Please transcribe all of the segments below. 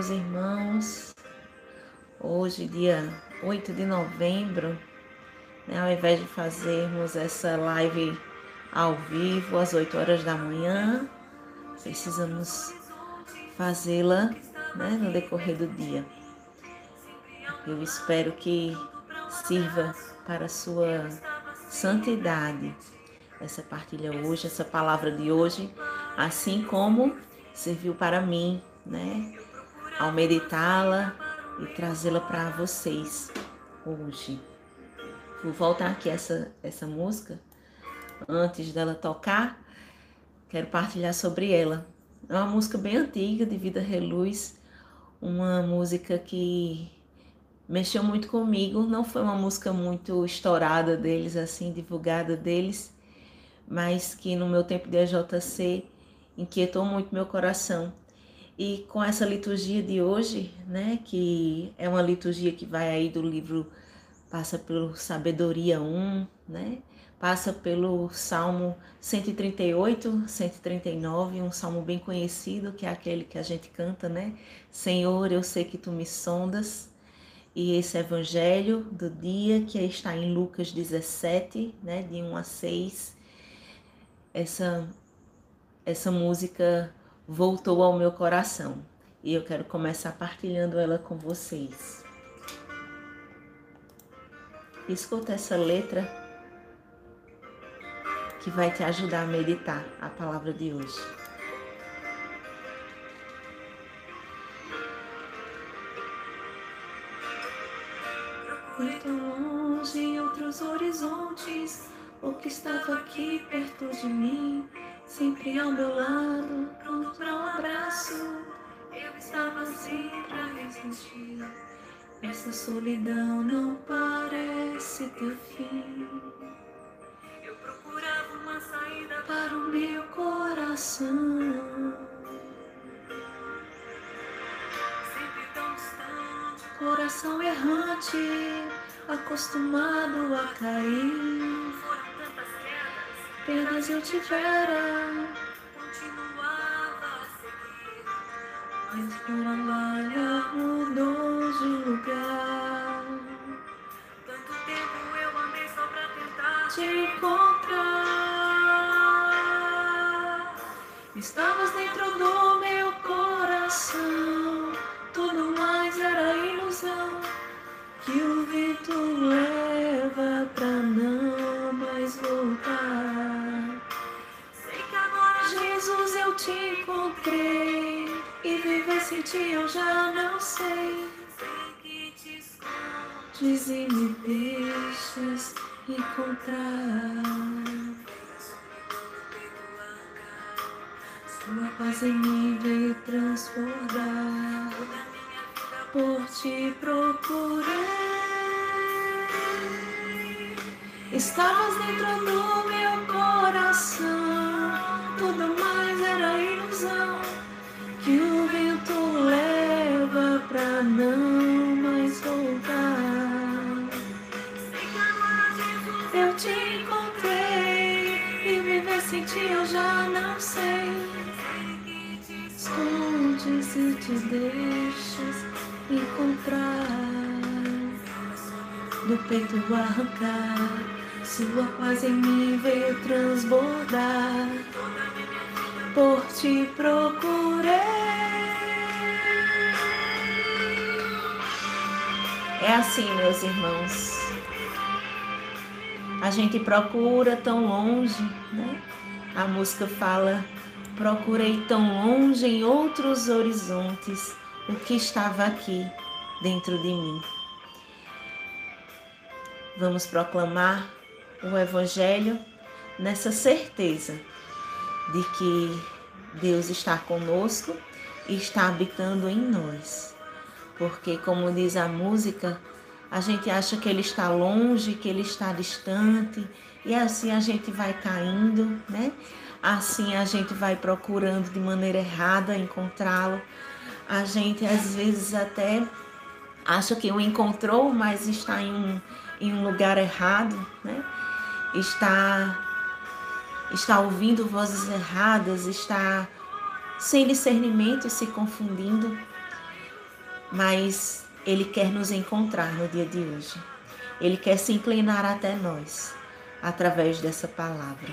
meus irmãos. Hoje, dia 8 de novembro, né, ao invés de fazermos essa live ao vivo às 8 horas da manhã, precisamos fazê-la né, no decorrer do dia. Eu espero que sirva para a sua santidade essa partilha hoje, essa palavra de hoje, assim como serviu para mim, né? Ao meditá-la e trazê-la para vocês hoje. Vou voltar aqui essa essa música antes dela tocar. Quero partilhar sobre ela. É uma música bem antiga de Vida Reluz, uma música que mexeu muito comigo. Não foi uma música muito estourada deles, assim, divulgada deles, mas que no meu tempo de AJC inquietou muito meu coração. E com essa liturgia de hoje, né, que é uma liturgia que vai aí do livro, passa pelo Sabedoria 1, né, passa pelo Salmo 138, 139, um salmo bem conhecido, que é aquele que a gente canta, né? Senhor, eu sei que tu me sondas. E esse evangelho do dia, que está em Lucas 17, né, de 1 a 6, essa essa música voltou ao meu coração e eu quero começar partilhando ela com vocês. Escuta essa letra que vai te ajudar a meditar a palavra de hoje. Muito longe em outros horizontes, o que estava aqui perto de mim sempre ao meu lado, pronto para um abraço. Eu estava sempre a resistir. Essa solidão não parece ter fim. Eu procurava uma saída para o meu coração. Sempre tão distante, coração errante, acostumado a cair perdas eu tivera, continuava a seguir, mas por a mudou de lugar. Tanto tempo eu amei só pra tentar te encontrar. Estavas dentro do meu coração, tudo mais era ilusão que o vento leva te encontrei e viver sem ti eu já não sei. Escondes e me deixas encontrar. Sua paz em mim veio transbordar por te procurei. Estavas dentro do meu peito arrancar, sua paz em mim veio transbordar, por te procurei. É assim, meus irmãos. A gente procura tão longe, né? A música fala: procurei tão longe em outros horizontes o que estava aqui dentro de mim. Vamos proclamar o Evangelho nessa certeza de que Deus está conosco e está habitando em nós. Porque, como diz a música, a gente acha que Ele está longe, que Ele está distante, e assim a gente vai caindo, né? Assim a gente vai procurando de maneira errada encontrá-lo, a gente às vezes até acha que o encontrou, mas está em um, em um lugar errado, né? Está, está ouvindo vozes erradas, está sem discernimento se confundindo. mas Ele quer nos encontrar no dia de hoje. Ele quer se inclinar até nós através dessa palavra.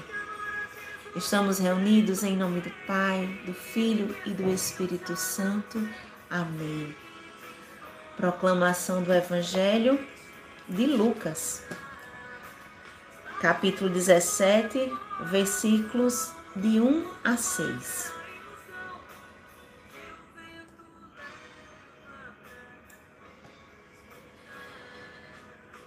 Estamos reunidos em nome do Pai, do Filho e do Espírito Santo. Amém. Proclamação do Evangelho de Lucas, capítulo 17, versículos de 1 a 6.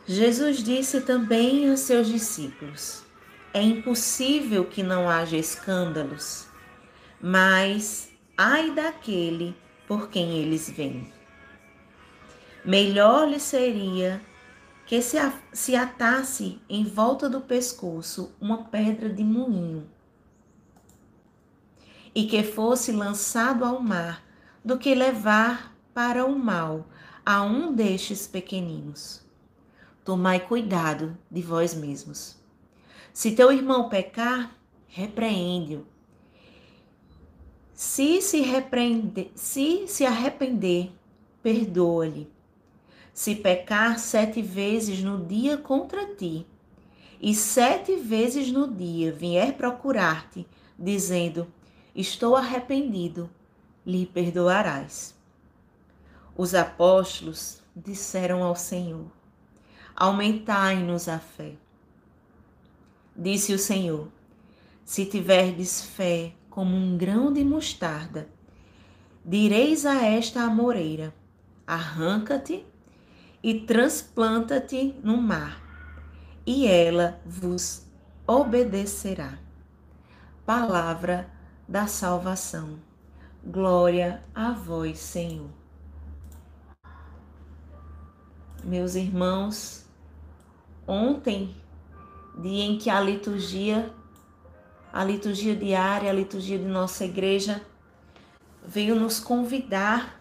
Jesus disse também aos seus discípulos: É impossível que não haja escândalos, mas ai daquele por quem eles vêm. Melhor lhe seria que se, se atasse em volta do pescoço uma pedra de moinho e que fosse lançado ao mar do que levar para o mal a um destes pequeninos. Tomai cuidado de vós mesmos. Se teu irmão pecar, repreende-o. Se se, repreende, se se arrepender, perdoa-lhe. Se pecar sete vezes no dia contra ti, e sete vezes no dia vier procurar-te, dizendo: Estou arrependido, lhe perdoarás. Os apóstolos disseram ao Senhor: aumentai-nos a fé. Disse o Senhor: Se tiverdes fé como um grão de mostarda, direis a esta amoreira: arranca-te e transplanta-te no mar, e ela vos obedecerá. Palavra da salvação. Glória a vós, Senhor. Meus irmãos, ontem, dia em que a liturgia, a liturgia diária, a liturgia de nossa igreja, veio nos convidar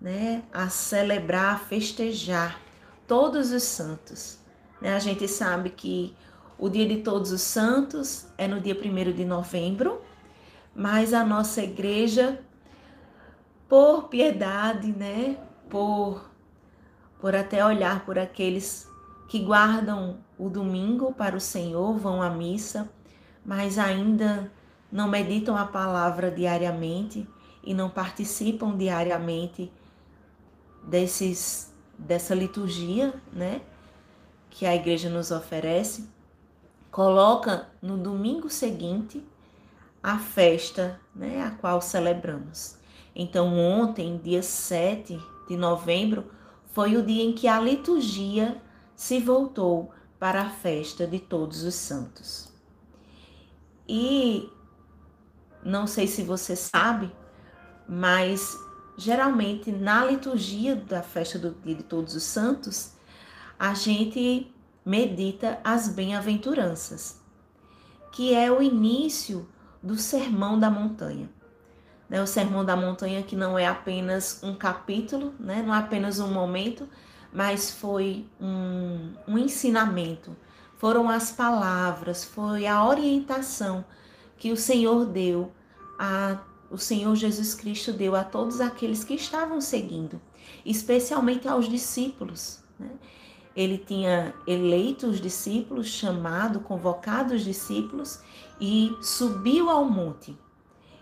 né, a celebrar, a festejar todos os santos. Né? A gente sabe que o dia de todos os santos é no dia 1 de novembro, mas a nossa igreja, por piedade, né, por, por até olhar por aqueles que guardam o domingo para o Senhor, vão à missa, mas ainda não meditam a palavra diariamente e não participam diariamente desses dessa liturgia, né, que a igreja nos oferece, coloca no domingo seguinte a festa, né, a qual celebramos. Então, ontem, dia 7 de novembro, foi o dia em que a liturgia se voltou para a festa de todos os santos. E não sei se você sabe, mas geralmente na liturgia da festa do dia de todos os santos, a gente medita as bem-aventuranças, que é o início do Sermão da Montanha. Né? O Sermão da Montanha que não é apenas um capítulo, né? não é apenas um momento, mas foi um, um ensinamento, foram as palavras, foi a orientação que o Senhor deu, a, o Senhor Jesus Cristo deu a todos aqueles que estavam seguindo, especialmente aos discípulos. Né? Ele tinha eleito os discípulos, chamado, convocado os discípulos e subiu ao monte.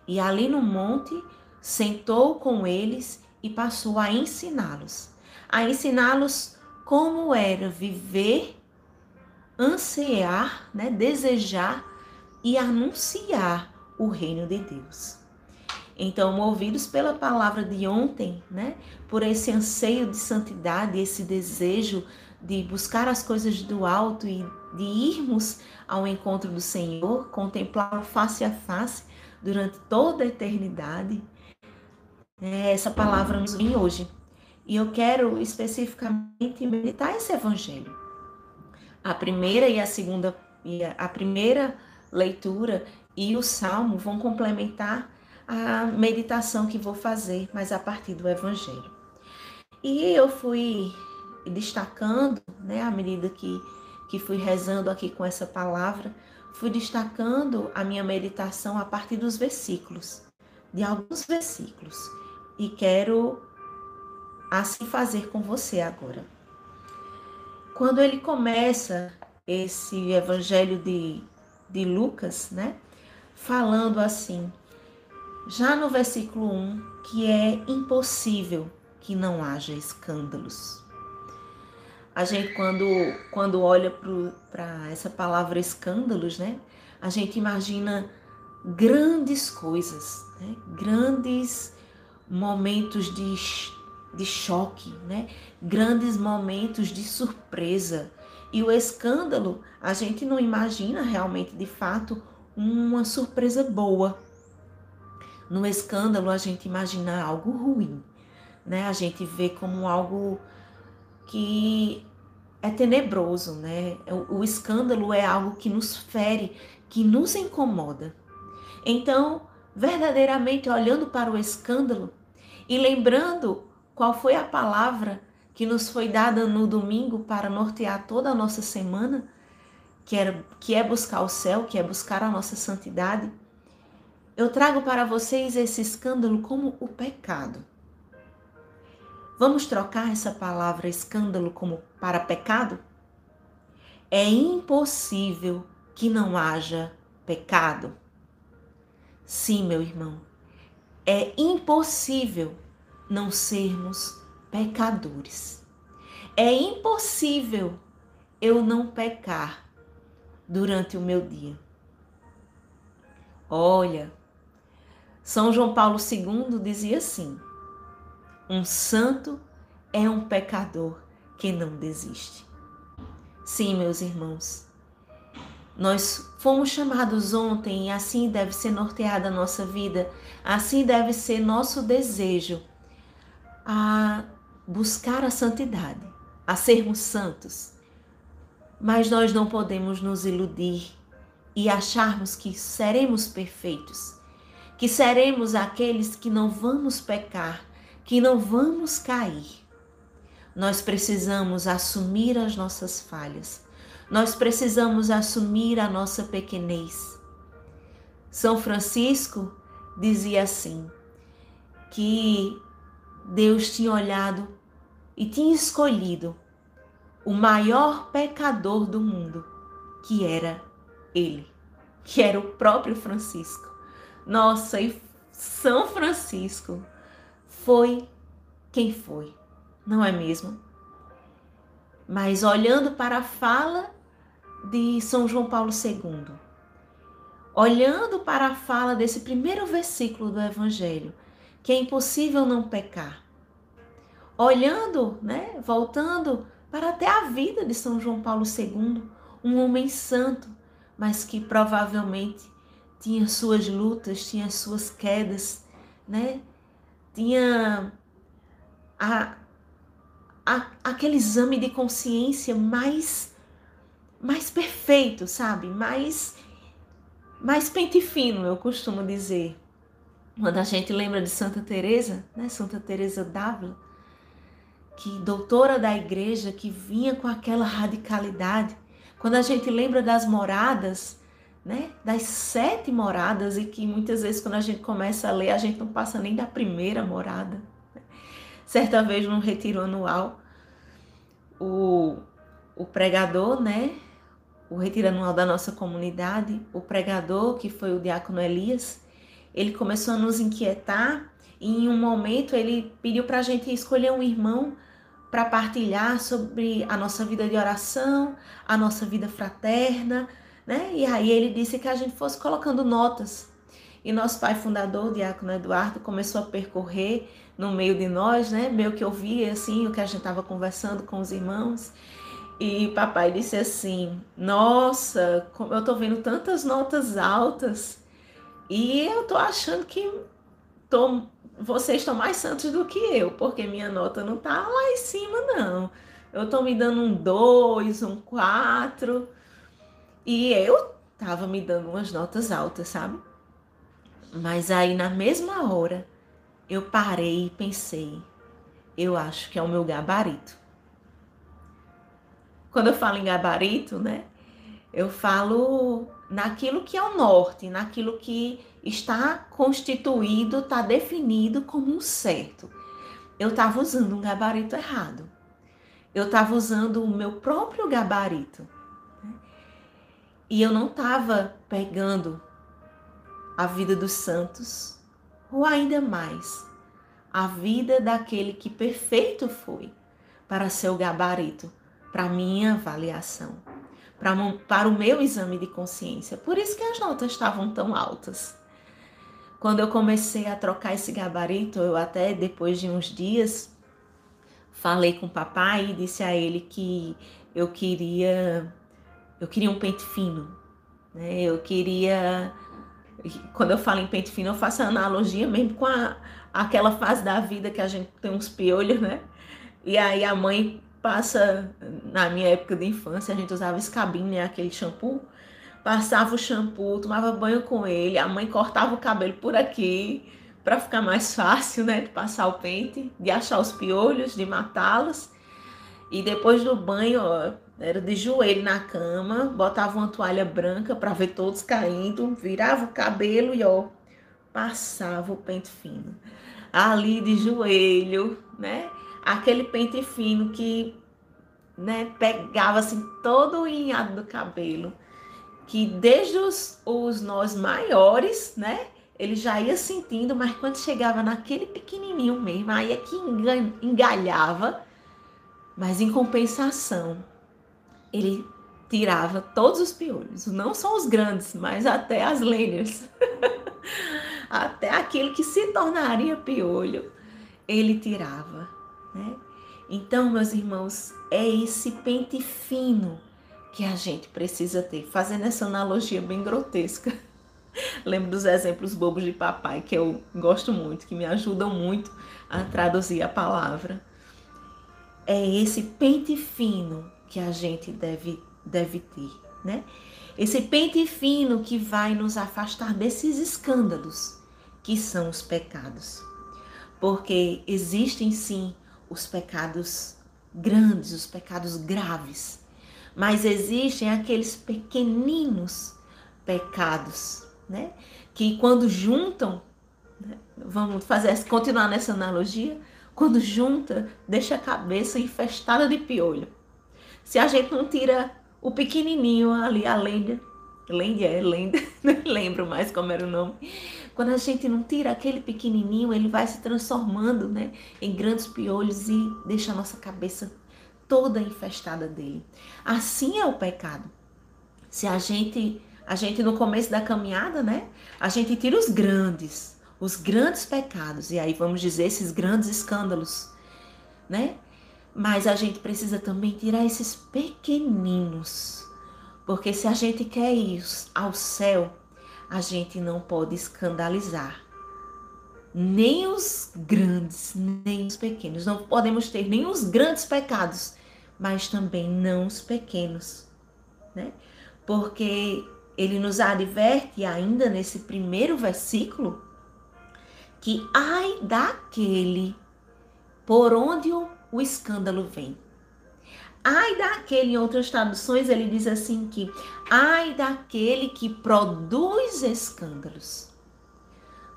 E ali no monte sentou com eles e passou a ensiná-los a ensiná-los como era viver, ansiar, né, desejar e anunciar o reino de Deus. Então, movidos pela palavra de ontem, né, por esse anseio de santidade, esse desejo de buscar as coisas do alto e de irmos ao encontro do Senhor, contemplá-lo face a face durante toda a eternidade, né, essa palavra nos vem hoje e eu quero especificamente meditar esse evangelho. A primeira e a segunda, a primeira leitura e o salmo vão complementar a meditação que vou fazer, mas a partir do evangelho. E eu fui destacando, né, à medida que, que fui rezando aqui com essa palavra, fui destacando a minha meditação a partir dos versículos, de alguns versículos. E quero assim fazer com você agora. Quando ele começa esse evangelho de, de Lucas, né? Falando assim, já no versículo 1, que é impossível que não haja escândalos. A gente, quando, quando olha para essa palavra escândalos, né? A gente imagina grandes coisas, né? grandes momentos de, de choque, né? grandes momentos de surpresa. E o escândalo, a gente não imagina realmente, de fato, uma surpresa boa. No escândalo, a gente imagina algo ruim, né? A gente vê como algo que é tenebroso, né? O, escândalo é algo que nos fere, que nos incomoda. Então, verdadeiramente olhando para o escândalo e lembrando qual foi a palavra que nos foi dada no domingo para nortear toda a nossa semana, que, era, que é buscar o céu, que é buscar a nossa santidade, eu trago para vocês esse escândalo como o pecado. Vamos trocar essa palavra escândalo como para pecado? É impossível que não haja pecado. Sim, meu irmão, é impossível não sermos pecadores. É impossível eu não pecar durante o meu dia. Olha, São João Paulo II dizia assim: um santo é um pecador que não desiste. Sim, meus irmãos, nós fomos chamados ontem e assim deve ser norteada a nossa vida, assim deve ser nosso desejo a buscar a santidade, a sermos santos. Mas nós não podemos nos iludir e acharmos que seremos perfeitos, que seremos aqueles que não vamos pecar, que não vamos cair. Nós precisamos assumir as nossas falhas. Nós precisamos assumir a nossa pequenez. São Francisco dizia assim: que Deus tinha olhado e tinha escolhido o maior pecador do mundo, que era ele, que era o próprio Francisco. Nossa, e São Francisco foi quem foi, não é mesmo? Mas olhando para a fala de São João Paulo II, olhando para a fala desse primeiro versículo do Evangelho, que é impossível não pecar, olhando, né, voltando para até a vida de São João Paulo II, um homem santo, mas que provavelmente tinha suas lutas, tinha suas quedas, né? tinha a, a, aquele exame de consciência mais mais perfeito, sabe? Mais mais pente fino, eu costumo dizer. Quando a gente lembra de Santa Teresa, né? Santa Teresa d'Ávila, que doutora da igreja, que vinha com aquela radicalidade. Quando a gente lembra das moradas, né, das sete moradas e que muitas vezes quando a gente começa a ler a gente não passa nem da primeira morada. Certa vez num retiro anual, o, o pregador, né, o retiro anual da nossa comunidade, o pregador que foi o diácono Elias, ele começou a nos inquietar e em um momento ele pediu para a gente escolher um irmão para partilhar sobre a nossa vida de oração, a nossa vida fraterna, né? E aí ele disse que a gente fosse colocando notas. E nosso pai fundador, o Diácono Eduardo, começou a percorrer no meio de nós, né? Meio que ouvia assim o que a gente estava conversando com os irmãos. E papai disse assim: Nossa, eu tô vendo tantas notas altas e eu tô achando que tô, vocês estão mais santos do que eu, porque minha nota não tá lá em cima, não. Eu tô me dando um 2, um 4. E eu tava me dando umas notas altas, sabe? Mas aí na mesma hora eu parei e pensei, eu acho que é o meu gabarito. Quando eu falo em gabarito, né? Eu falo naquilo que é o norte, naquilo que está constituído, está definido como um certo. eu estava usando um gabarito errado. Eu estava usando o meu próprio gabarito. E eu não estava pegando a vida dos santos, ou ainda mais, a vida daquele que perfeito foi para seu gabarito, para minha avaliação, para, para o meu exame de consciência. Por isso que as notas estavam tão altas. Quando eu comecei a trocar esse gabarito, eu até depois de uns dias falei com o papai e disse a ele que eu queria eu queria um pente fino, né? Eu queria quando eu falo em pente fino, eu faço analogia mesmo com a, aquela fase da vida que a gente tem uns piolhos, né? E aí a mãe passa, na minha época de infância, a gente usava escabinho, né? Aquele shampoo passava o shampoo, tomava banho com ele, a mãe cortava o cabelo por aqui para ficar mais fácil, né, de passar o pente, de achar os piolhos, de matá-los. E depois do banho, era de joelho na cama, botava uma toalha branca para ver todos caindo, virava o cabelo e ó, passava o pente fino. Ali de joelho, né? Aquele pente fino que, né, pegava assim todo o inhado do cabelo que desde os, os nós maiores, né? Ele já ia sentindo, mas quando chegava naquele pequenininho mesmo, aí é que engalhava. Mas em compensação, ele tirava todos os piolhos, não só os grandes, mas até as lenhas. até aquilo que se tornaria piolho, ele tirava, né? Então, meus irmãos, é esse pente fino que a gente precisa ter. Fazendo essa analogia bem grotesca. Lembro dos exemplos bobos de papai que eu gosto muito, que me ajudam muito a traduzir a palavra. É esse pente fino que a gente deve, deve ter, né? Esse pente fino que vai nos afastar desses escândalos que são os pecados. Porque existem sim os pecados grandes, os pecados graves, mas existem aqueles pequeninos pecados, né? Que quando juntam, né? vamos fazer continuar nessa analogia, quando junta, deixa a cabeça infestada de piolho. Se a gente não tira o pequenininho ali, a lenda, lenda é lenda, não lembro mais como era o nome. Quando a gente não tira aquele pequenininho, ele vai se transformando, né, em grandes piolhos e deixa a nossa cabeça toda infestada dele. Assim é o pecado. Se a gente, a gente no começo da caminhada, né, a gente tira os grandes, os grandes pecados, e aí vamos dizer esses grandes escândalos, né? Mas a gente precisa também tirar esses pequeninos, porque se a gente quer ir ao céu, a gente não pode escandalizar nem os grandes, nem os pequenos. Não podemos ter nem os grandes pecados, mas também não os pequenos, né? Porque ele nos adverte ainda nesse primeiro versículo que ai daquele por onde o, o escândalo vem. Ai daquele, em outras traduções, ele diz assim que ai daquele que produz escândalos.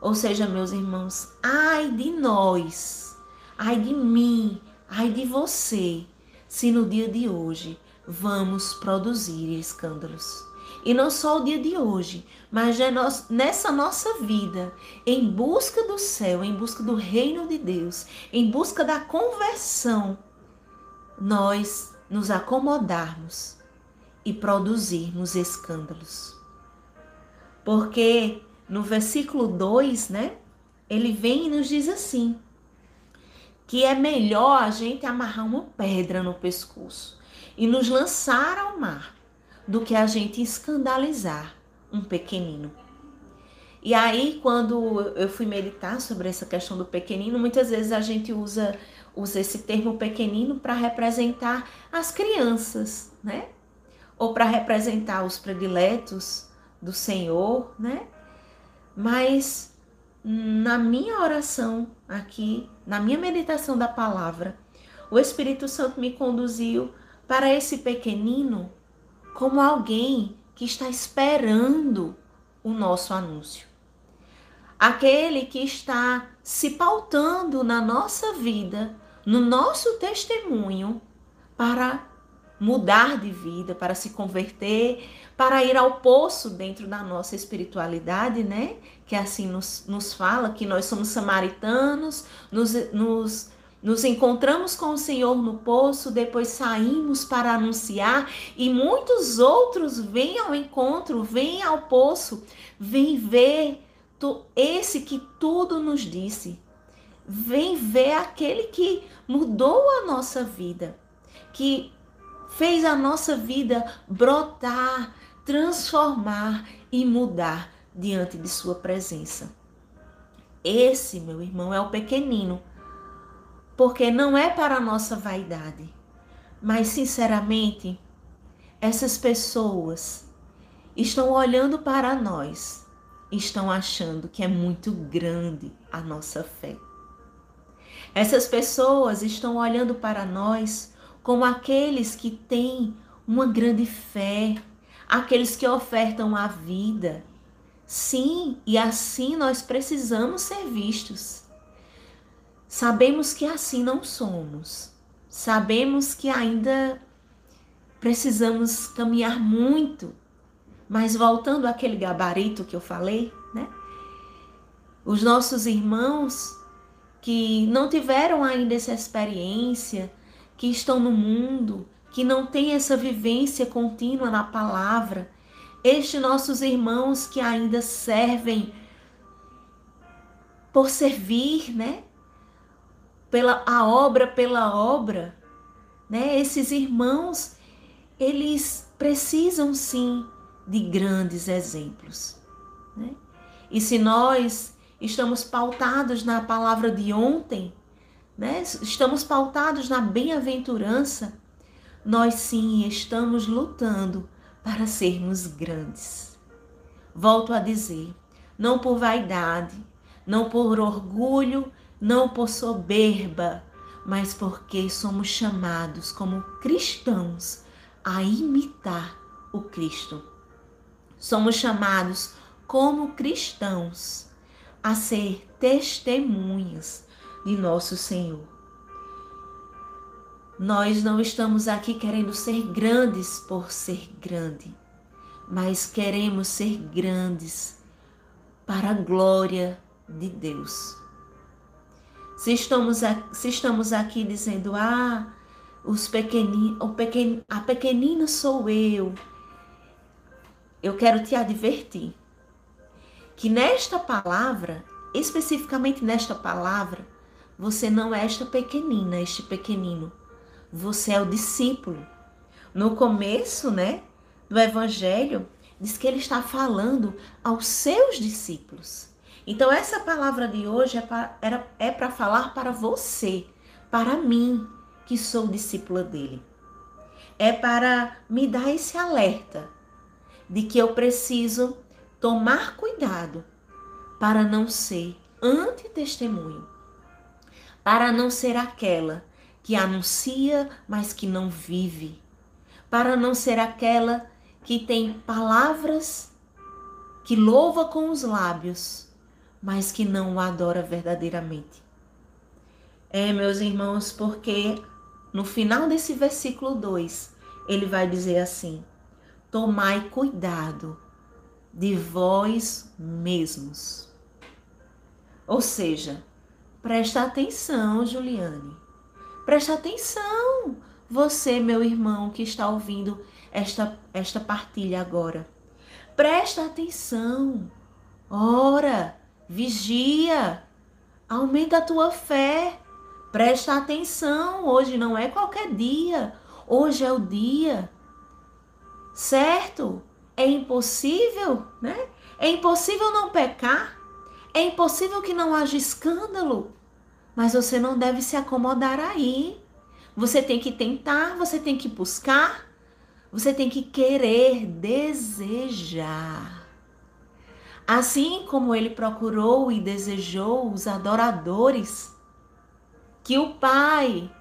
Ou seja, meus irmãos, ai de nós, ai de mim, ai de você, se no dia de hoje vamos produzir escândalos. E não só o dia de hoje, mas nessa nossa vida, em busca do céu, em busca do reino de Deus, em busca da conversão, nós nos acomodarmos e produzirmos escândalos. Porque no versículo 2, né, ele vem e nos diz assim: que é melhor a gente amarrar uma pedra no pescoço e nos lançar ao mar do que a gente escandalizar um pequenino. E aí, quando eu fui meditar sobre essa questão do pequenino, muitas vezes a gente usa, usa esse termo pequenino para representar as crianças, né? Ou para representar os prediletos do Senhor, né? Mas na minha oração aqui, na minha meditação da palavra, o Espírito Santo me conduziu para esse pequenino como alguém que está esperando o nosso anúncio. Aquele que está se pautando na nossa vida, no nosso testemunho, para mudar de vida, para se converter, para ir ao poço dentro da nossa espiritualidade, né? Que assim nos, nos fala que nós somos samaritanos, nos, nos, nos encontramos com o Senhor no poço, depois saímos para anunciar e muitos outros vêm ao encontro, vêm ao poço, vêm ver esse que tudo nos disse. Vem ver aquele que mudou a nossa vida, que fez a nossa vida brotar, transformar e mudar diante de Sua presença. Esse, meu irmão, é o pequenino, porque não é para a nossa vaidade, mas sinceramente, essas pessoas estão olhando para nós, estão achando que é muito grande a nossa fé. Essas pessoas estão olhando para nós como aqueles que têm uma grande fé, aqueles que ofertam a vida. Sim, e assim nós precisamos ser vistos. Sabemos que assim não somos. Sabemos que ainda precisamos caminhar muito. Mas voltando àquele gabarito que eu falei, né? Os nossos irmãos que não tiveram ainda essa experiência, que estão no mundo, que não têm essa vivência contínua na palavra, estes nossos irmãos que ainda servem por servir, né? Pela a obra pela obra, né? Esses irmãos, eles precisam sim de grandes exemplos, né? E se nós estamos pautados na palavra de ontem, né? estamos pautados na bem-aventurança, nós sim estamos lutando para sermos grandes. Volto a dizer, não por vaidade, não por orgulho, não por soberba, mas porque somos chamados como cristãos a imitar o Cristo. Somos chamados como cristãos a ser testemunhas de nosso Senhor. Nós não estamos aqui querendo ser grandes por ser grande, mas queremos ser grandes para a glória de Deus. Se estamos, se estamos aqui dizendo, ah, os pequeninos, o pequen, a pequenina sou eu, eu quero te advertir que nesta palavra, especificamente nesta palavra, você não é esta pequenina, este pequenino. Você é o discípulo. No começo, né, do evangelho, diz que ele está falando aos seus discípulos. Então essa palavra de hoje é para é falar para você, para mim, que sou discípula dele. É para me dar esse alerta de que eu preciso tomar cuidado para não ser antitestemunho, para não ser aquela que anuncia, mas que não vive, para não ser aquela que tem palavras que louva com os lábios, mas que não o adora verdadeiramente. É, meus irmãos, porque no final desse versículo 2, ele vai dizer assim: Tomai cuidado de vós mesmos. Ou seja, presta atenção, Juliane. Presta atenção, você, meu irmão, que está ouvindo esta, esta partilha agora. Presta atenção. Ora, vigia. Aumenta a tua fé. Presta atenção. Hoje não é qualquer dia. Hoje é o dia. Certo? É impossível, né? É impossível não pecar. É impossível que não haja escândalo. Mas você não deve se acomodar aí. Você tem que tentar, você tem que buscar, você tem que querer, desejar. Assim como ele procurou e desejou os adoradores que o Pai,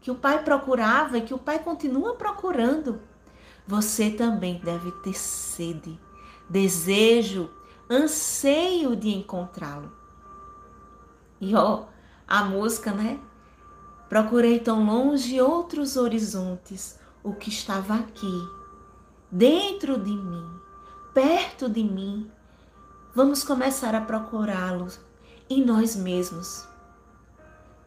que o Pai procurava e que o Pai continua procurando você também deve ter sede, desejo, anseio de encontrá-lo. E ó, a música, né? Procurei tão longe outros horizontes, o que estava aqui, dentro de mim, perto de mim. Vamos começar a procurá-los em nós mesmos,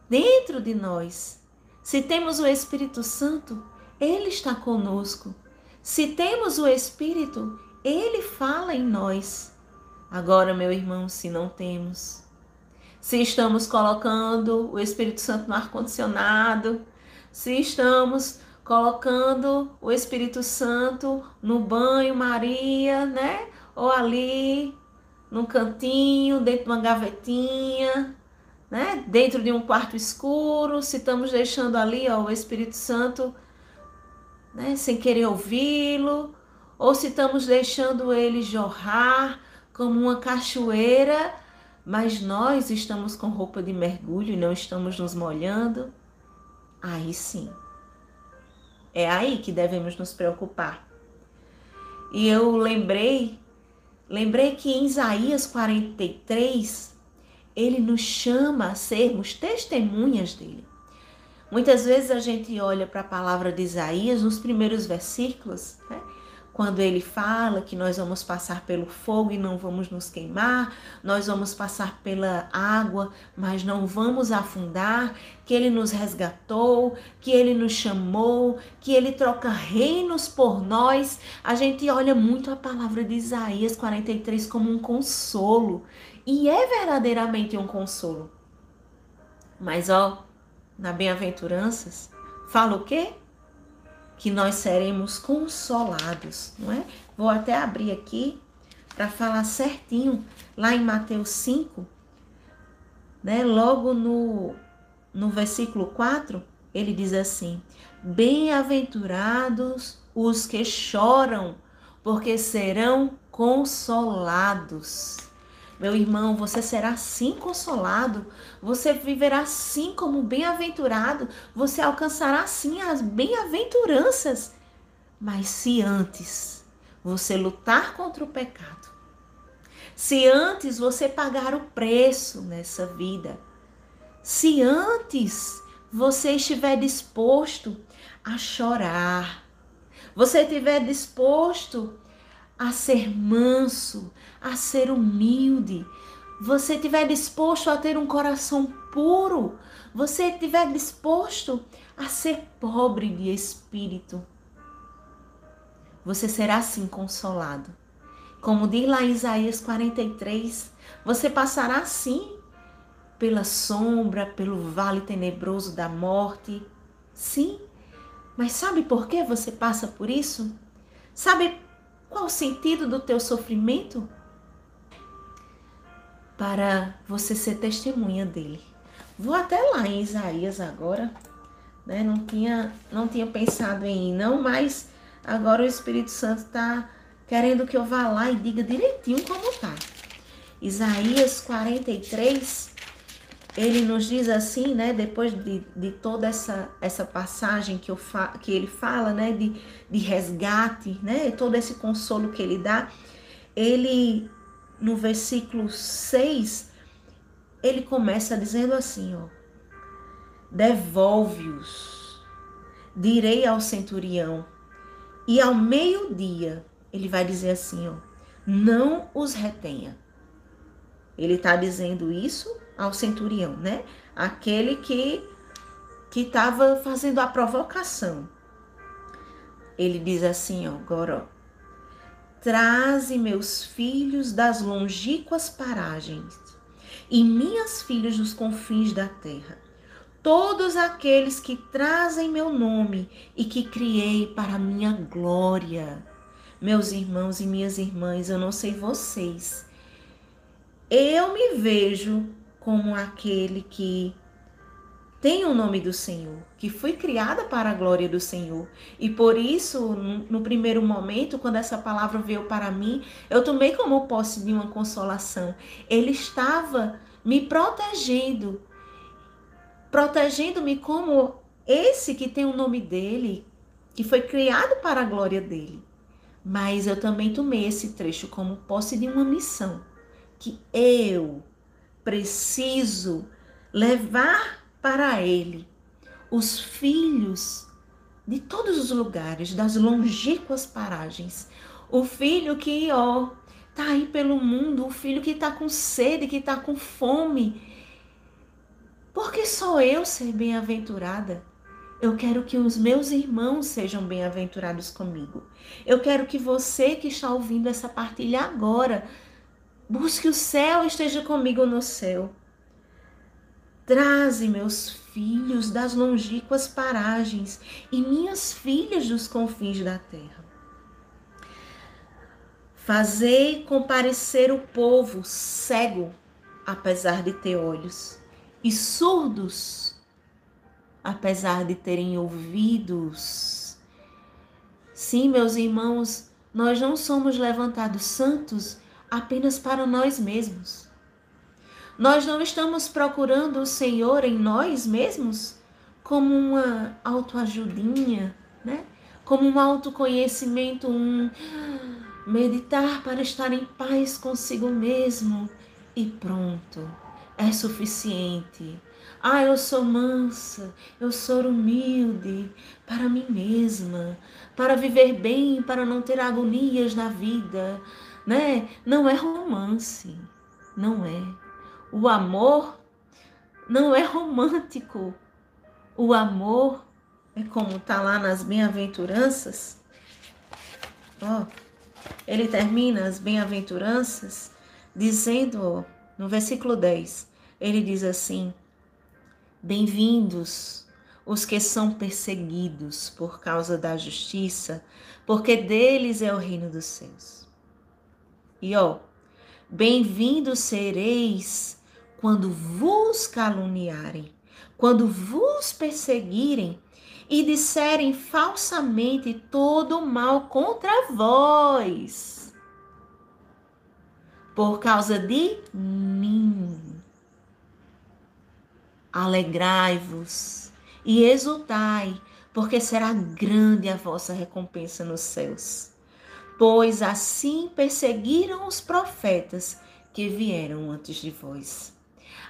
dentro de nós. Se temos o Espírito Santo, ele está conosco. Se temos o Espírito, ele fala em nós. Agora, meu irmão, se não temos, se estamos colocando o Espírito Santo no ar-condicionado, se estamos colocando o Espírito Santo no banho Maria, né? Ou ali num cantinho, dentro de uma gavetinha, né? Dentro de um quarto escuro, se estamos deixando ali ó, o Espírito Santo né? sem querer ouvi-lo, ou se estamos deixando ele jorrar como uma cachoeira, mas nós estamos com roupa de mergulho e não estamos nos molhando, aí sim. É aí que devemos nos preocupar. E eu lembrei, lembrei que em Isaías 43, ele nos chama a sermos testemunhas dele. Muitas vezes a gente olha para a palavra de Isaías nos primeiros versículos, né? Quando ele fala que nós vamos passar pelo fogo e não vamos nos queimar, nós vamos passar pela água, mas não vamos afundar, que ele nos resgatou, que ele nos chamou, que ele troca reinos por nós. A gente olha muito a palavra de Isaías 43 como um consolo, e é verdadeiramente um consolo. Mas ó, na bem-aventuranças, fala o quê? Que nós seremos consolados, não é? Vou até abrir aqui para falar certinho lá em Mateus 5, né? Logo no no versículo 4, ele diz assim: Bem-aventurados os que choram, porque serão consolados. Meu irmão, você será assim consolado, você viverá assim como bem-aventurado, você alcançará assim as bem-aventuranças. Mas se antes você lutar contra o pecado, se antes você pagar o preço nessa vida, se antes você estiver disposto a chorar, você estiver disposto a ser manso, a ser humilde, você estiver disposto a ter um coração puro, você estiver disposto a ser pobre de espírito, você será assim consolado. Como diz lá Isaías 43, você passará assim pela sombra, pelo vale tenebroso da morte. Sim, mas sabe por que você passa por isso? Sabe qual o sentido do teu sofrimento? Para você ser testemunha dele. Vou até lá em Isaías agora, né? Não tinha, não tinha pensado em ir, não, mas agora o Espírito Santo está querendo que eu vá lá e diga direitinho como tá. Isaías 43, ele nos diz assim, né, depois de, de toda essa, essa passagem que, eu fa, que ele fala, né, de, de resgate, né, todo esse consolo que ele dá, ele, no versículo 6, ele começa dizendo assim, ó, devolve-os, direi ao centurião, e ao meio-dia, ele vai dizer assim, ó, não os retenha. Ele está dizendo isso ao centurião, né? Aquele que que estava fazendo a provocação. Ele diz assim, ó, agora, Traze meus filhos das longínquas paragens e minhas filhas dos confins da terra. Todos aqueles que trazem meu nome e que criei para minha glória. Meus irmãos e minhas irmãs, eu não sei vocês. Eu me vejo como aquele que tem o nome do Senhor, que foi criada para a glória do Senhor. E por isso, no primeiro momento, quando essa palavra veio para mim, eu tomei como posse de uma consolação. Ele estava me protegendo, protegendo-me como esse que tem o nome dele, que foi criado para a glória dele. Mas eu também tomei esse trecho como posse de uma missão que eu preciso levar para ele os filhos de todos os lugares, das longínquas paragens. O filho que, ó, tá aí pelo mundo, o filho que tá com sede, que tá com fome. Porque só eu ser bem-aventurada? Eu quero que os meus irmãos sejam bem-aventurados comigo. Eu quero que você que está ouvindo essa partilha agora, busque o céu esteja comigo no céu. Traze meus filhos das longínquas paragens e minhas filhas dos confins da terra. Fazei comparecer o povo cego, apesar de ter olhos, e surdos, apesar de terem ouvidos. Sim, meus irmãos, nós não somos levantados santos apenas para nós mesmos. Nós não estamos procurando o Senhor em nós mesmos como uma autoajudinha, né? Como um autoconhecimento, um meditar para estar em paz consigo mesmo e pronto, é suficiente. Ah, eu sou mansa, eu sou humilde para mim mesma, para viver bem, para não ter agonias na vida, né? Não é romance, não é. O amor não é romântico. O amor é como está lá nas bem-aventuranças. Ó, ele termina as bem-aventuranças dizendo, no versículo 10, ele diz assim: Bem-vindos os que são perseguidos por causa da justiça, porque deles é o reino dos céus. E ó, bem-vindos sereis quando vos caluniarem, quando vos perseguirem e disserem falsamente todo mal contra vós, por causa de mim Alegrai-vos e exultai, porque será grande a vossa recompensa nos céus. Pois assim perseguiram os profetas que vieram antes de vós.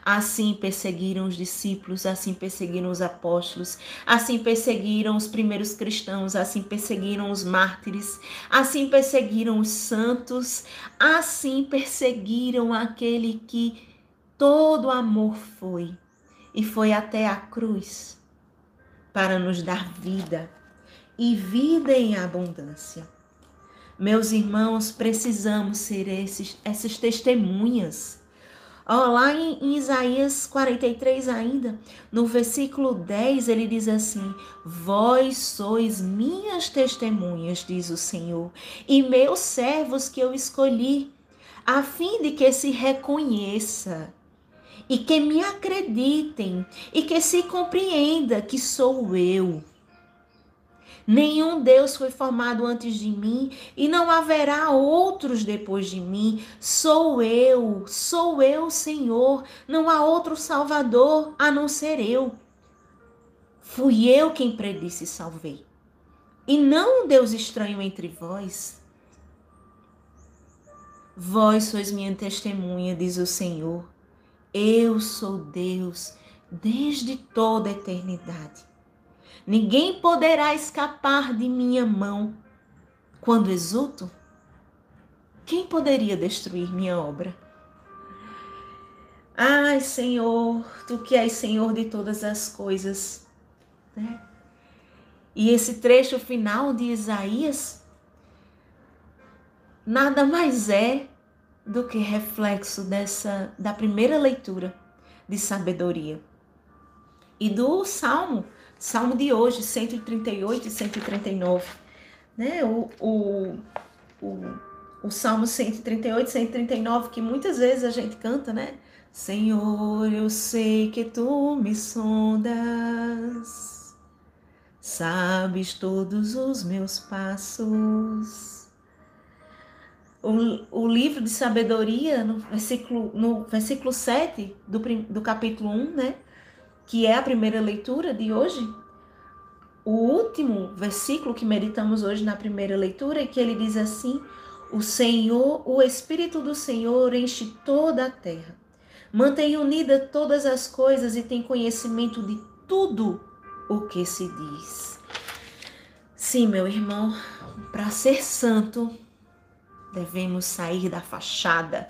Assim perseguiram os discípulos, assim perseguiram os apóstolos, assim perseguiram os primeiros cristãos, assim perseguiram os mártires, assim perseguiram os santos, assim perseguiram aquele que todo amor foi e foi até a cruz para nos dar vida e vida em abundância. Meus irmãos, precisamos ser esses, essas testemunhas. Lá em, em Isaías 43 ainda, no versículo 10, ele diz assim: Vós sois minhas testemunhas, diz o Senhor, e meus servos que eu escolhi, a fim de que se reconheça e que me acreditem e que se compreenda que sou eu. Nenhum Deus foi formado antes de mim e não haverá outros depois de mim. Sou eu, sou eu, Senhor. Não há outro Salvador a não ser eu. Fui eu quem predisse e salvei. E não um Deus estranho entre vós. Vós sois minha testemunha, diz o Senhor. Eu sou Deus desde toda a eternidade. Ninguém poderá escapar de minha mão. Quando exulto, quem poderia destruir minha obra? Ai, Senhor, tu que és Senhor de todas as coisas. Né? E esse trecho final de Isaías nada mais é do que reflexo dessa da primeira leitura de sabedoria. E do Salmo, Salmo de hoje, 138 e 139. Né? O, o, o, o Salmo 138 e 139, que muitas vezes a gente canta, né? Senhor, eu sei que tu me sondas, sabes todos os meus passos o, o livro de sabedoria, no versículo, no versículo 7 do, do capítulo 1, né? Que é a primeira leitura de hoje. O último versículo que meditamos hoje na primeira leitura é que ele diz assim: O Senhor, o Espírito do Senhor enche toda a terra. Mantém unida todas as coisas e tem conhecimento de tudo o que se diz. Sim, meu irmão, para ser santo, devemos sair da fachada.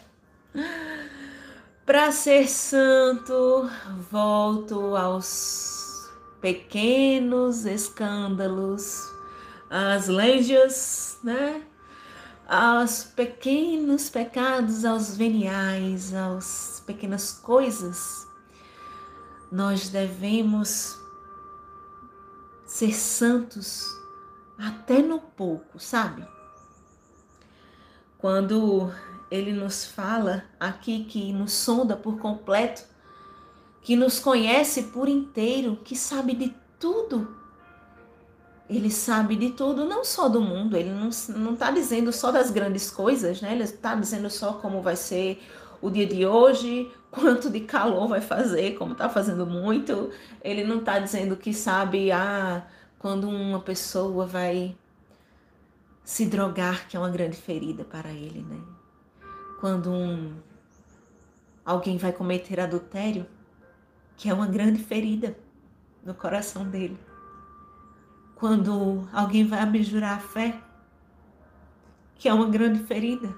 Para ser santo, volto aos pequenos escândalos, às leis, né? Aos pequenos pecados, aos veniais, às pequenas coisas. Nós devemos ser santos até no pouco, sabe? Quando ele nos fala aqui que nos sonda por completo, que nos conhece por inteiro, que sabe de tudo. Ele sabe de tudo, não só do mundo, ele não está dizendo só das grandes coisas, né? Ele está dizendo só como vai ser o dia de hoje, quanto de calor vai fazer, como está fazendo muito. Ele não está dizendo que sabe, ah, quando uma pessoa vai se drogar, que é uma grande ferida para ele, né? Quando um, alguém vai cometer adultério, que é uma grande ferida no coração dele. Quando alguém vai abjurar a fé, que é uma grande ferida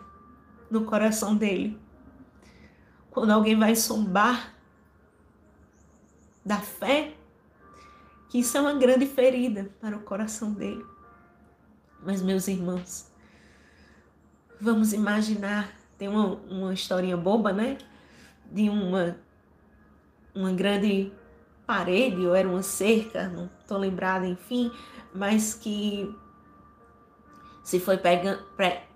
no coração dele. Quando alguém vai sombar da fé, que isso é uma grande ferida para o coração dele. Mas, meus irmãos, vamos imaginar, tem uma, uma historinha boba, né? De uma, uma grande parede, ou era uma cerca, não estou lembrada, enfim, mas que se foi pegando,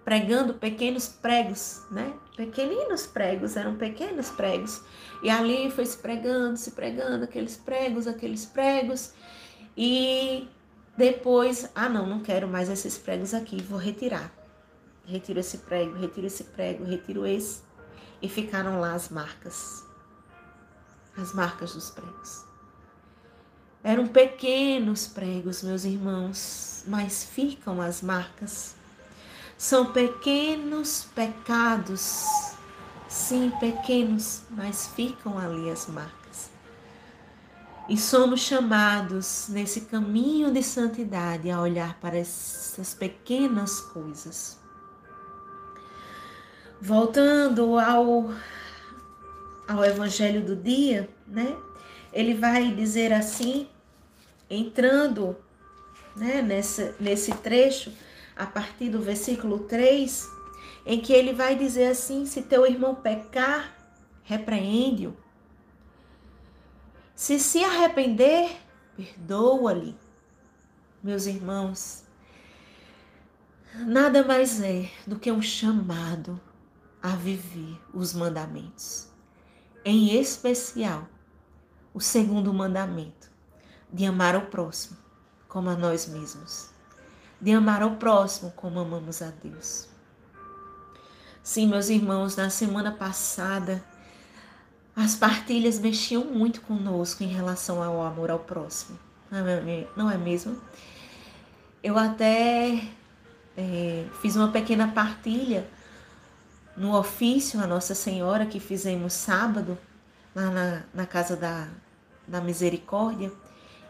pregando pequenos pregos, né? Pequeninos pregos, eram pequenos pregos. E ali foi se pregando, se pregando, aqueles pregos, aqueles pregos. E depois, ah não, não quero mais esses pregos aqui, vou retirar. Retiro esse prego, retiro esse prego, retiro esse. E ficaram lá as marcas. As marcas dos pregos. Eram pequenos pregos, meus irmãos, mas ficam as marcas. São pequenos pecados, sim, pequenos, mas ficam ali as marcas. E somos chamados nesse caminho de santidade a olhar para essas pequenas coisas. Voltando ao, ao evangelho do dia, né? Ele vai dizer assim, entrando né, nesse, nesse trecho, a partir do versículo 3, em que ele vai dizer assim: se teu irmão pecar, repreende-o se se arrepender, perdoa-lhe. Meus irmãos, nada mais é do que um chamado a viver os mandamentos. Em especial, o segundo mandamento, de amar ao próximo como a nós mesmos. De amar ao próximo como amamos a Deus. Sim, meus irmãos, na semana passada as partilhas mexiam muito conosco em relação ao amor ao próximo, não é, é mesmo? Eu até é, fiz uma pequena partilha no ofício a Nossa Senhora que fizemos sábado, lá na, na Casa da, da Misericórdia,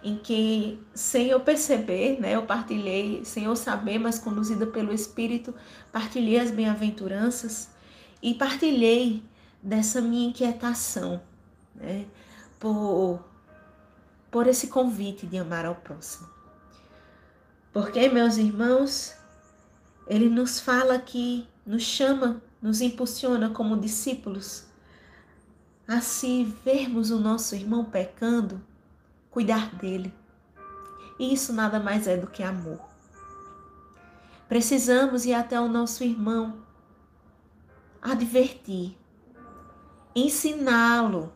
em que, sem eu perceber, né, eu partilhei, sem eu saber, mas conduzida pelo Espírito, partilhei as bem-aventuranças e partilhei dessa minha inquietação, né? Por, por esse convite de amar ao próximo. Porque, meus irmãos, ele nos fala que nos chama, nos impulsiona como discípulos a se vermos o nosso irmão pecando, cuidar dele. E isso nada mais é do que amor. Precisamos ir até o nosso irmão, advertir, ensiná-lo,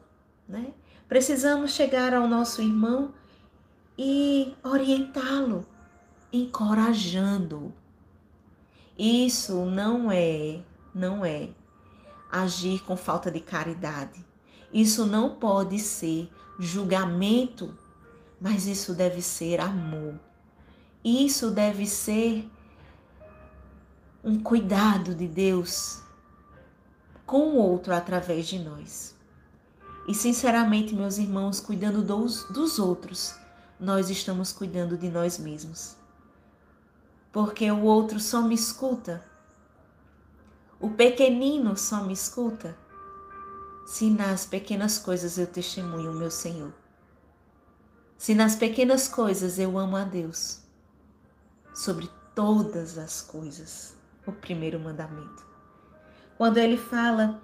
né? Precisamos chegar ao nosso irmão e orientá-lo, encorajando-o. Isso não é, não é agir com falta de caridade. Isso não pode ser julgamento, mas isso deve ser amor. Isso deve ser um cuidado de Deus com o outro através de nós. E sinceramente, meus irmãos, cuidando dos, dos outros, nós estamos cuidando de nós mesmos. Porque o outro só me escuta, o pequenino só me escuta se nas pequenas coisas eu testemunho o meu Senhor. Se nas pequenas coisas eu amo a Deus sobre todas as coisas. O primeiro mandamento. Quando ele fala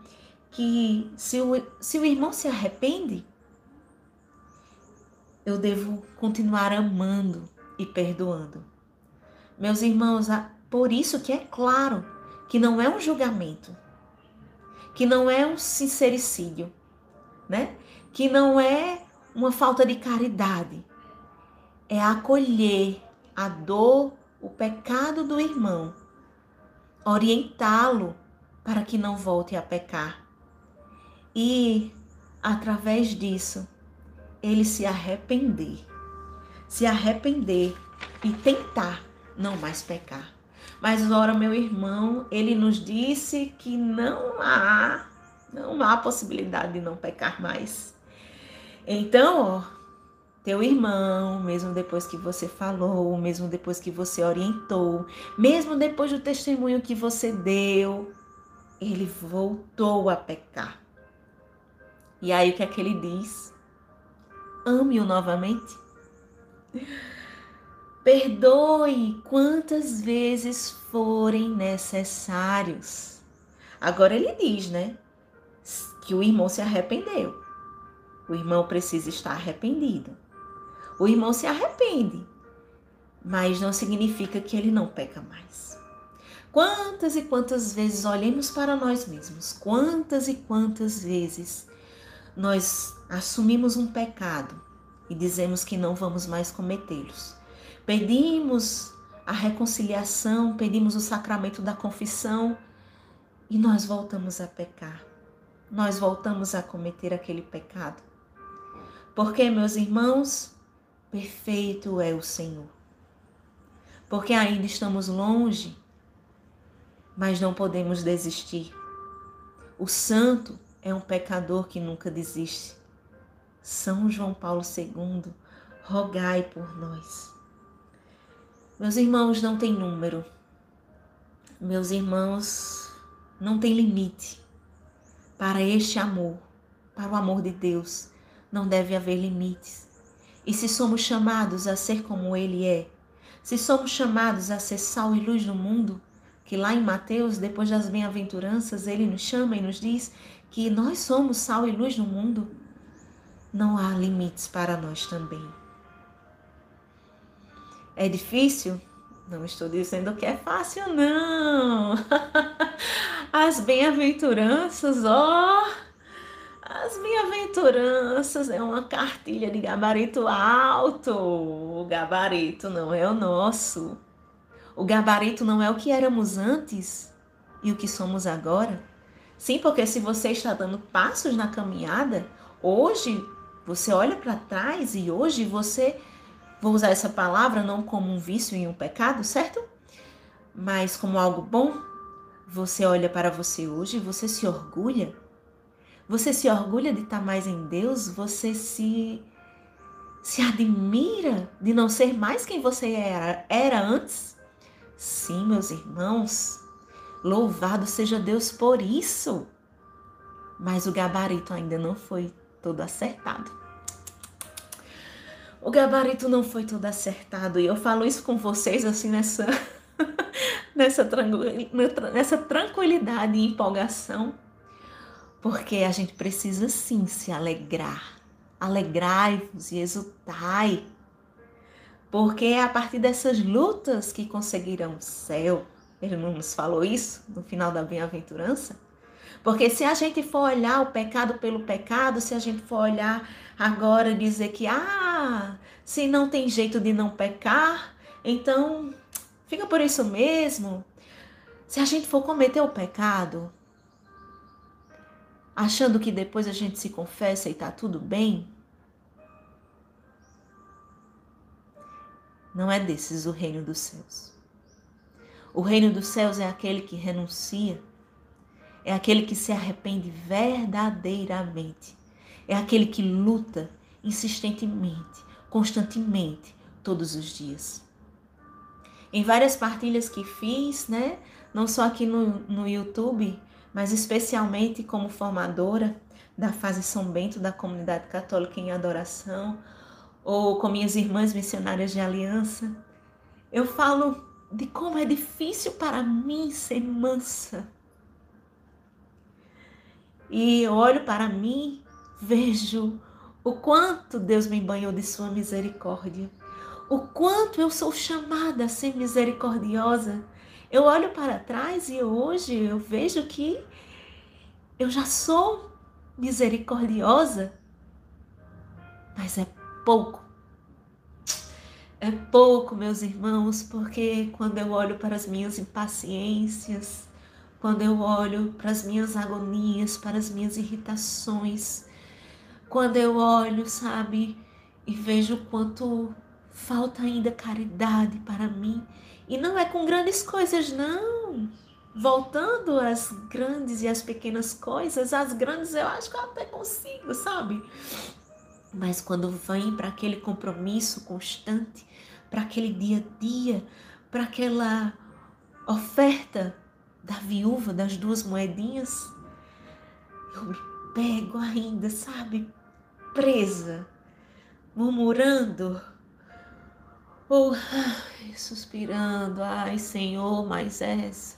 que se o, se o irmão se arrepende, eu devo continuar amando e perdoando. Meus irmãos, por isso que é claro que não é um julgamento, que não é um sincericídio, né? Que não é uma falta de caridade. É acolher a dor, o pecado do irmão, orientá-lo para que não volte a pecar. E através disso, ele se arrepender. Se arrepender e tentar não mais pecar. Mas ora, meu irmão, ele nos disse que não há, não há possibilidade de não pecar mais. Então, ó, teu irmão, mesmo depois que você falou, mesmo depois que você orientou, mesmo depois do testemunho que você deu, ele voltou a pecar. E aí o que é que ele diz? Ame-o novamente. Perdoe quantas vezes forem necessários. Agora ele diz, né? Que o irmão se arrependeu. O irmão precisa estar arrependido. O irmão se arrepende, mas não significa que ele não peca mais. Quantas e quantas vezes olhemos para nós mesmos, quantas e quantas vezes nós assumimos um pecado e dizemos que não vamos mais cometê-los pedimos a reconciliação, pedimos o sacramento da confissão e nós voltamos a pecar. Nós voltamos a cometer aquele pecado. Porque, meus irmãos, perfeito é o Senhor. Porque ainda estamos longe, mas não podemos desistir. O santo é um pecador que nunca desiste. São João Paulo II, rogai por nós. Meus irmãos não têm número. Meus irmãos não têm limite. Para este amor, para o amor de Deus, não deve haver limites. E se somos chamados a ser como Ele é, se somos chamados a ser sal e luz no mundo, que lá em Mateus, depois das bem-aventuranças, Ele nos chama e nos diz que nós somos sal e luz no mundo, não há limites para nós também. É difícil? Não estou dizendo que é fácil, não. As bem-aventuranças, ó. As bem-aventuranças é uma cartilha de gabarito alto. O gabarito não é o nosso. O gabarito não é o que éramos antes e o que somos agora. Sim, porque se você está dando passos na caminhada, hoje você olha para trás e hoje você Vou usar essa palavra não como um vício e um pecado, certo? Mas como algo bom. Você olha para você hoje você se orgulha. Você se orgulha de estar mais em Deus, você se se admira de não ser mais quem você era, era antes? Sim, meus irmãos, louvado seja Deus por isso. Mas o gabarito ainda não foi todo acertado o gabarito não foi todo acertado. E eu falo isso com vocês assim nessa, nessa, nessa tranquilidade e empolgação, porque a gente precisa sim se alegrar. Alegrai-vos e exultai. Porque é a partir dessas lutas que conseguirão o céu. Ele não nos falou isso no final da bem-aventurança? Porque se a gente for olhar o pecado pelo pecado, se a gente for olhar agora dizer que, ah, se não tem jeito de não pecar, então fica por isso mesmo. Se a gente for cometer o pecado, achando que depois a gente se confessa e tá tudo bem, não é desses o reino dos céus. O reino dos céus é aquele que renuncia é aquele que se arrepende verdadeiramente. é aquele que luta insistentemente, constantemente, todos os dias. Em várias partilhas que fiz, né? Não só aqui no, no YouTube, mas especialmente como formadora da fase São Bento da comunidade católica em adoração, ou com minhas irmãs missionárias de aliança, eu falo de como é difícil para mim ser mansa. E olho para mim, vejo o quanto Deus me banhou de sua misericórdia, o quanto eu sou chamada a ser misericordiosa. Eu olho para trás e hoje eu vejo que eu já sou misericordiosa, mas é pouco. É pouco, meus irmãos, porque quando eu olho para as minhas impaciências, quando eu olho para as minhas agonias, para as minhas irritações, quando eu olho, sabe, e vejo quanto falta ainda caridade para mim, e não é com grandes coisas, não. Voltando às grandes e às pequenas coisas, as grandes eu acho que eu até consigo, sabe? Mas quando vem para aquele compromisso constante, para aquele dia a dia, para aquela oferta da viúva das duas moedinhas, eu me pego ainda, sabe, presa, murmurando, ou ai, suspirando, ai Senhor, mais essa.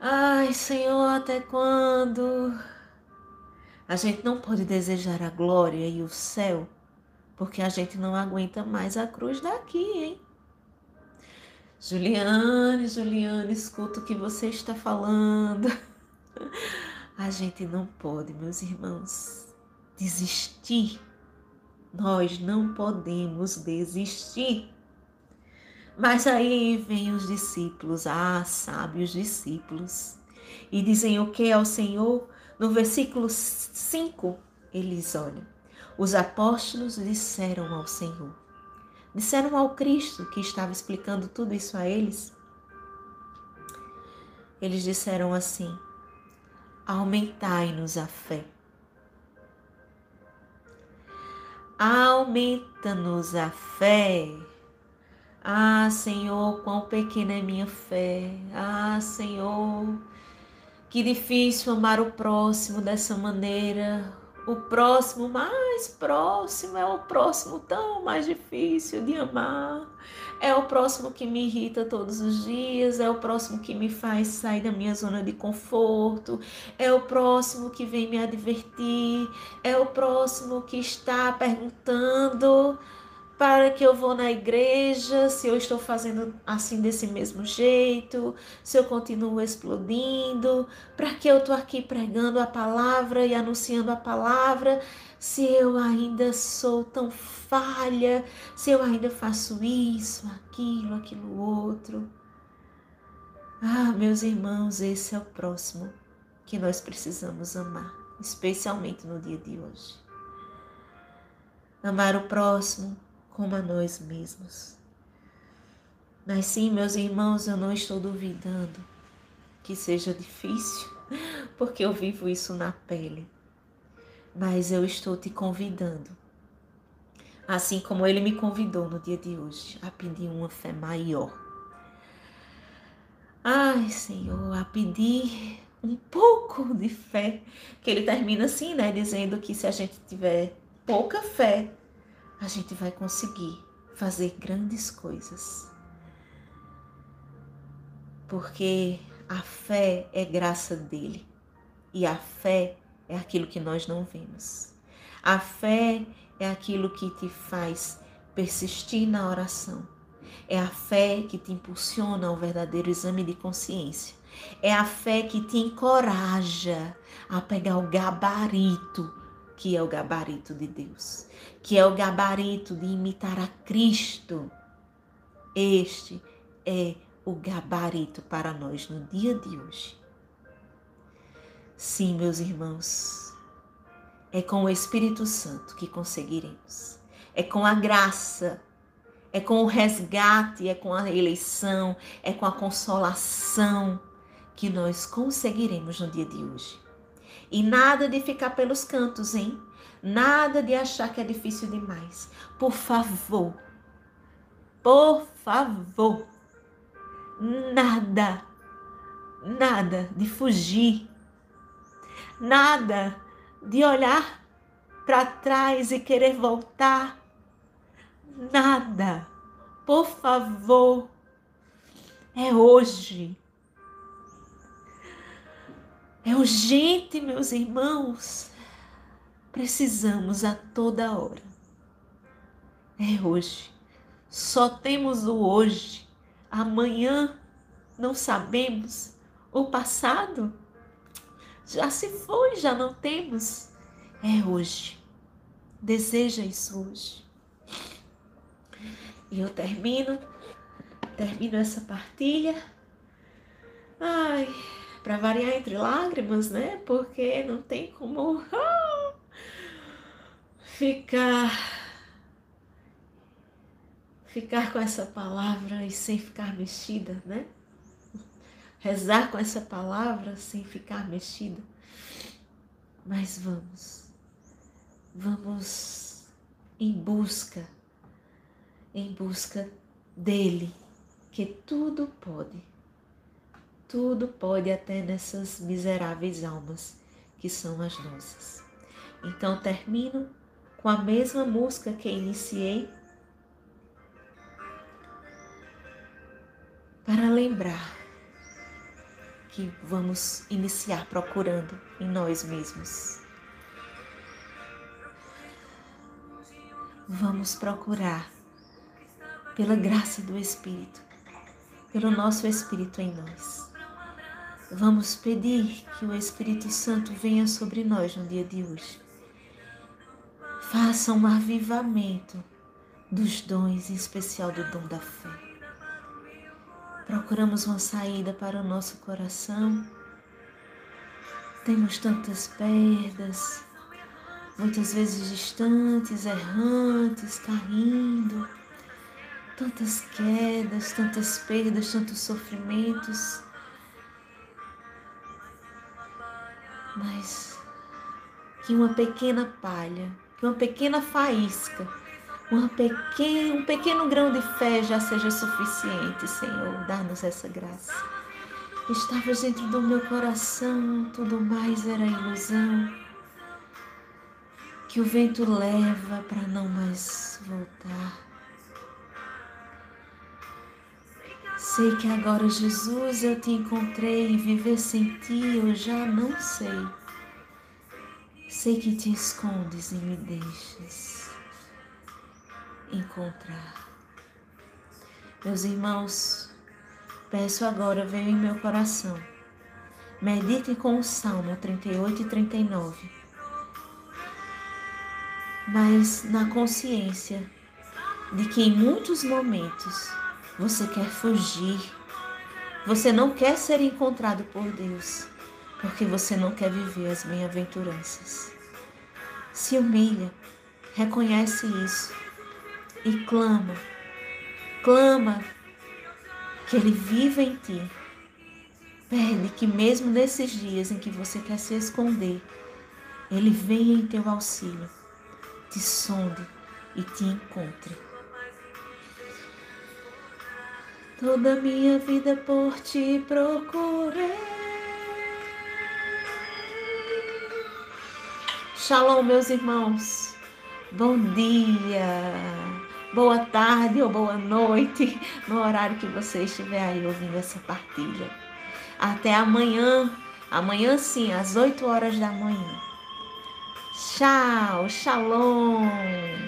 Ai Senhor, até quando? A gente não pode desejar a glória e o céu, porque a gente não aguenta mais a cruz daqui, hein? Juliane, Juliane, escuta o que você está falando. A gente não pode, meus irmãos, desistir. Nós não podemos desistir. Mas aí vêm os discípulos, ah, sábios discípulos, e dizem o que ao Senhor? No versículo 5, eles olham. Os apóstolos disseram ao Senhor, disseram ao Cristo que estava explicando tudo isso a eles. Eles disseram assim: Aumentai-nos a fé. Aumenta-nos a fé. Ah, Senhor, quão pequena é minha fé. Ah, Senhor, que difícil amar o próximo dessa maneira. O próximo mais próximo é o próximo tão mais difícil de amar. É o próximo que me irrita todos os dias, é o próximo que me faz sair da minha zona de conforto, é o próximo que vem me advertir, é o próximo que está perguntando para que eu vou na igreja, se eu estou fazendo assim desse mesmo jeito, se eu continuo explodindo, para que eu estou aqui pregando a palavra e anunciando a palavra, se eu ainda sou tão falha, se eu ainda faço isso, aquilo, aquilo outro. Ah, meus irmãos, esse é o próximo que nós precisamos amar, especialmente no dia de hoje. Amar o próximo como a nós mesmos. Mas sim, meus irmãos, eu não estou duvidando que seja difícil, porque eu vivo isso na pele. Mas eu estou te convidando, assim como ele me convidou no dia de hoje, a pedir uma fé maior. Ai, Senhor, a pedir um pouco de fé, que ele termina assim, né, dizendo que se a gente tiver pouca fé, a gente vai conseguir fazer grandes coisas. Porque a fé é graça dele e a fé é aquilo que nós não vemos. A fé é aquilo que te faz persistir na oração. É a fé que te impulsiona ao verdadeiro exame de consciência. É a fé que te encoraja a pegar o gabarito, que é o gabarito de Deus que é o gabarito de imitar a Cristo. Este é o gabarito para nós no dia de hoje. Sim, meus irmãos, é com o Espírito Santo que conseguiremos. É com a graça, é com o resgate, é com a eleição, é com a consolação que nós conseguiremos no dia de hoje. E nada de ficar pelos cantos, hein? Nada de achar que é difícil demais. Por favor. Por favor. Nada. Nada de fugir. Nada de olhar para trás e querer voltar. Nada. Por favor. É hoje. É urgente, meus irmãos. Precisamos a toda hora. É hoje. Só temos o hoje. Amanhã não sabemos. O passado já se foi, já não temos. É hoje. Deseja isso hoje. E eu termino, termino essa partilha. Ai, para variar entre lágrimas, né? Porque não tem como ficar ficar com essa palavra e sem ficar mexida, né? Rezar com essa palavra sem ficar mexida. Mas vamos, vamos em busca, em busca dele, que tudo pode tudo pode até nessas miseráveis almas que são as nossas. Então termino com a mesma música que iniciei para lembrar que vamos iniciar procurando em nós mesmos. Vamos procurar pela graça do Espírito, pelo nosso Espírito em nós. Vamos pedir que o Espírito Santo venha sobre nós no dia de hoje. Faça um avivamento dos dons, em especial do dom da fé. Procuramos uma saída para o nosso coração. Temos tantas perdas, muitas vezes distantes, errantes, caindo, tantas quedas, tantas perdas, tantos sofrimentos mas que uma pequena palha, que uma pequena faísca, uma pequeno, um pequeno grão de fé já seja suficiente, Senhor, dá-nos essa graça. Estavas dentro do meu coração, tudo mais era ilusão, que o vento leva para não mais voltar. Sei que agora, Jesus, eu te encontrei e viver sem ti eu já não sei. Sei que te escondes e me deixas encontrar. Meus irmãos, peço agora, venha em meu coração. Medite com o Salmo 38 e 39. Mas na consciência de que em muitos momentos você quer fugir. Você não quer ser encontrado por Deus, porque você não quer viver as bem-aventuranças. Se humilha, reconhece isso e clama. Clama que Ele viva em ti. Pede que mesmo nesses dias em que você quer se esconder, Ele venha em teu auxílio, te sonde e te encontre. Toda minha vida por ti procurei. Shalom, meus irmãos. Bom dia, boa tarde ou boa noite, no horário que você estiver aí ouvindo essa partilha. Até amanhã, amanhã sim, às 8 horas da manhã. Tchau, shalom.